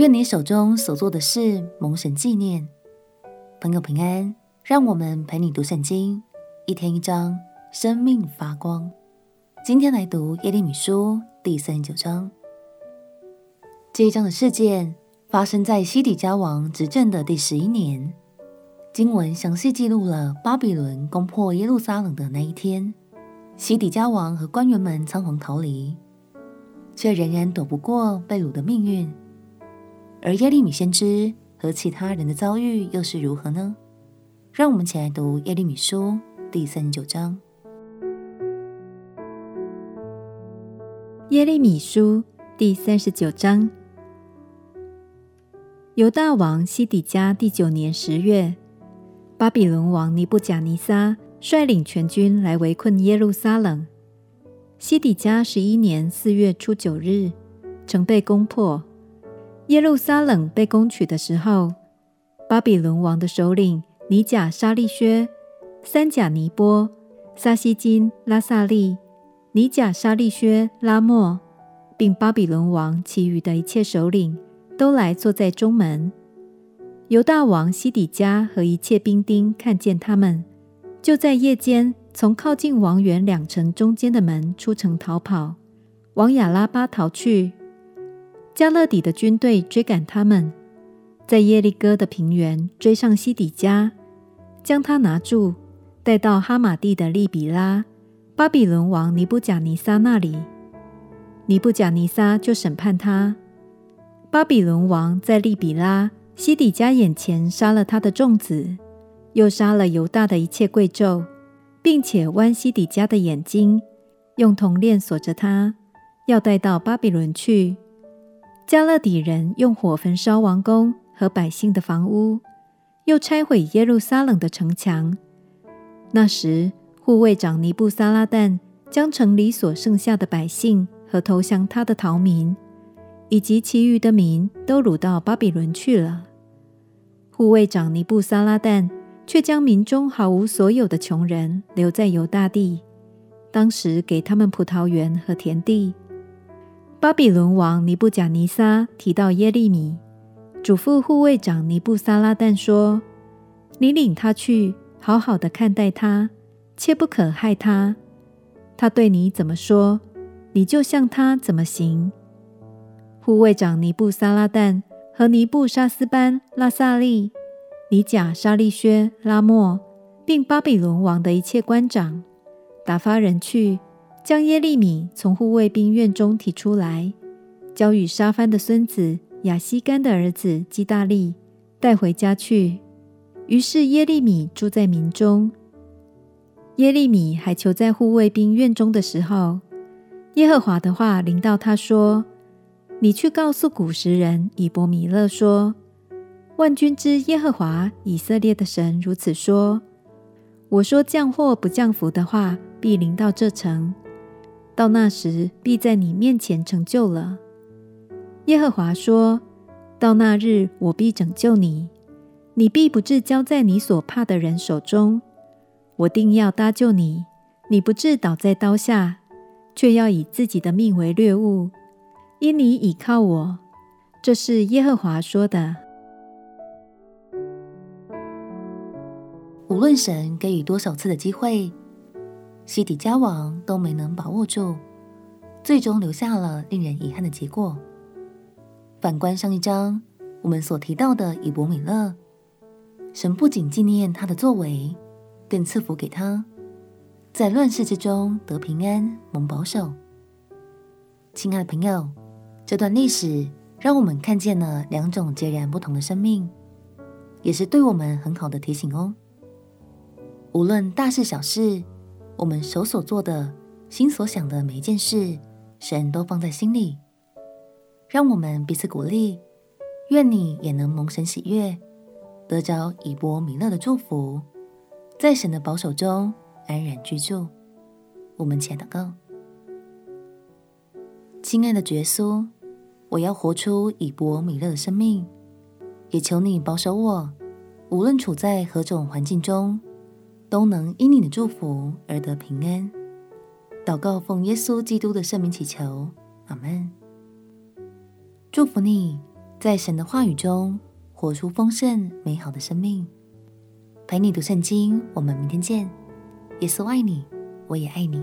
愿你手中所做的事蒙神纪念。朋友平安，让我们陪你读圣经，一天一章，生命发光。今天来读耶利米书第三十九章。这一章的事件发生在西底家王执政的第十一年。经文详细记录了巴比伦攻破耶路撒冷的那一天，西底家王和官员们仓皇逃离，却仍然躲不过被掳的命运。而耶利米先知和其他人的遭遇又是如何呢？让我们一起来读耶利米书第三十九章。耶利米书第三十九章，犹大王西底家第九年十月，巴比伦王尼布甲尼撒率领全军来围困耶路撒冷。西底家十一年四月初九日，城被攻破。耶路撒冷被攻取的时候，巴比伦王的首领尼甲沙利薛、三甲尼波、撒西金、拉萨利、尼甲沙利薛、拉莫，并巴比伦王其余的一切首领，都来坐在中门。犹大王西底家和一切兵丁看见他们，就在夜间从靠近王园两城中间的门出城逃跑，往亚拉巴逃去。迦勒底的军队追赶他们，在耶利哥的平原追上西底家，将他拿住，带到哈马地的利比拉，巴比伦王尼布甲尼撒那里。尼布甲尼撒就审判他。巴比伦王在利比拉西底家眼前杀了他的众子，又杀了犹大的一切贵胄，并且剜西底家的眼睛，用铜链锁着他，要带到巴比伦去。迦勒底人用火焚烧王宫和百姓的房屋，又拆毁耶路撒冷的城墙。那时，护卫长尼布撒拉旦将城里所剩下的百姓和投降他的逃民，以及其余的民都掳到巴比伦去了。护卫长尼布撒拉旦却将民中毫无所有的穷人留在犹大地，当时给他们葡萄园和田地。巴比伦王尼布甲尼撒提到耶利米，嘱咐护卫长尼布撒拉旦说：“你领他去，好好的看待他，切不可害他。他对你怎么说，你就向他怎么行。”护卫长尼布撒拉旦和尼布沙斯班、拉萨利、尼甲沙利薛、拉莫，并巴比伦王的一切官长，打发人去。将耶利米从护卫兵院中提出来，交与沙番的孙子亚西干的儿子基大利带回家去。于是耶利米住在民中。耶利米还囚在护卫兵院中的时候，耶和华的话临到他说：“你去告诉古时人以伯米勒说，万军之耶和华以色列的神如此说：我说降祸不降福的话，必临到这城。”到那时，必在你面前成就了。耶和华说：“到那日，我必拯救你，你必不至交在你所怕的人手中。我定要搭救你，你不至倒在刀下，却要以自己的命为掠物，因你倚靠我。”这是耶和华说的。无论神给予多少次的机会。西底家王都没能把握住，最终留下了令人遗憾的结果。反观上一章，我们所提到的以伯米勒，神不仅纪念他的作为，更赐福给他，在乱世之中得平安、蒙保守。亲爱的朋友，这段历史让我们看见了两种截然不同的生命，也是对我们很好的提醒哦。无论大事小事。我们手所做的、心所想的每一件事，神都放在心里。让我们彼此鼓励，愿你也能蒙神喜悦，得着以伯米勒的祝福，在神的保守中安然居住。我们且祷告：亲爱的耶稣，我要活出以伯米勒的生命，也求你保守我，无论处在何种环境中。都能因你的祝福而得平安。祷告奉耶稣基督的圣名祈求，阿门。祝福你，在神的话语中活出丰盛美好的生命。陪你读圣经，我们明天见。耶稣爱你，我也爱你。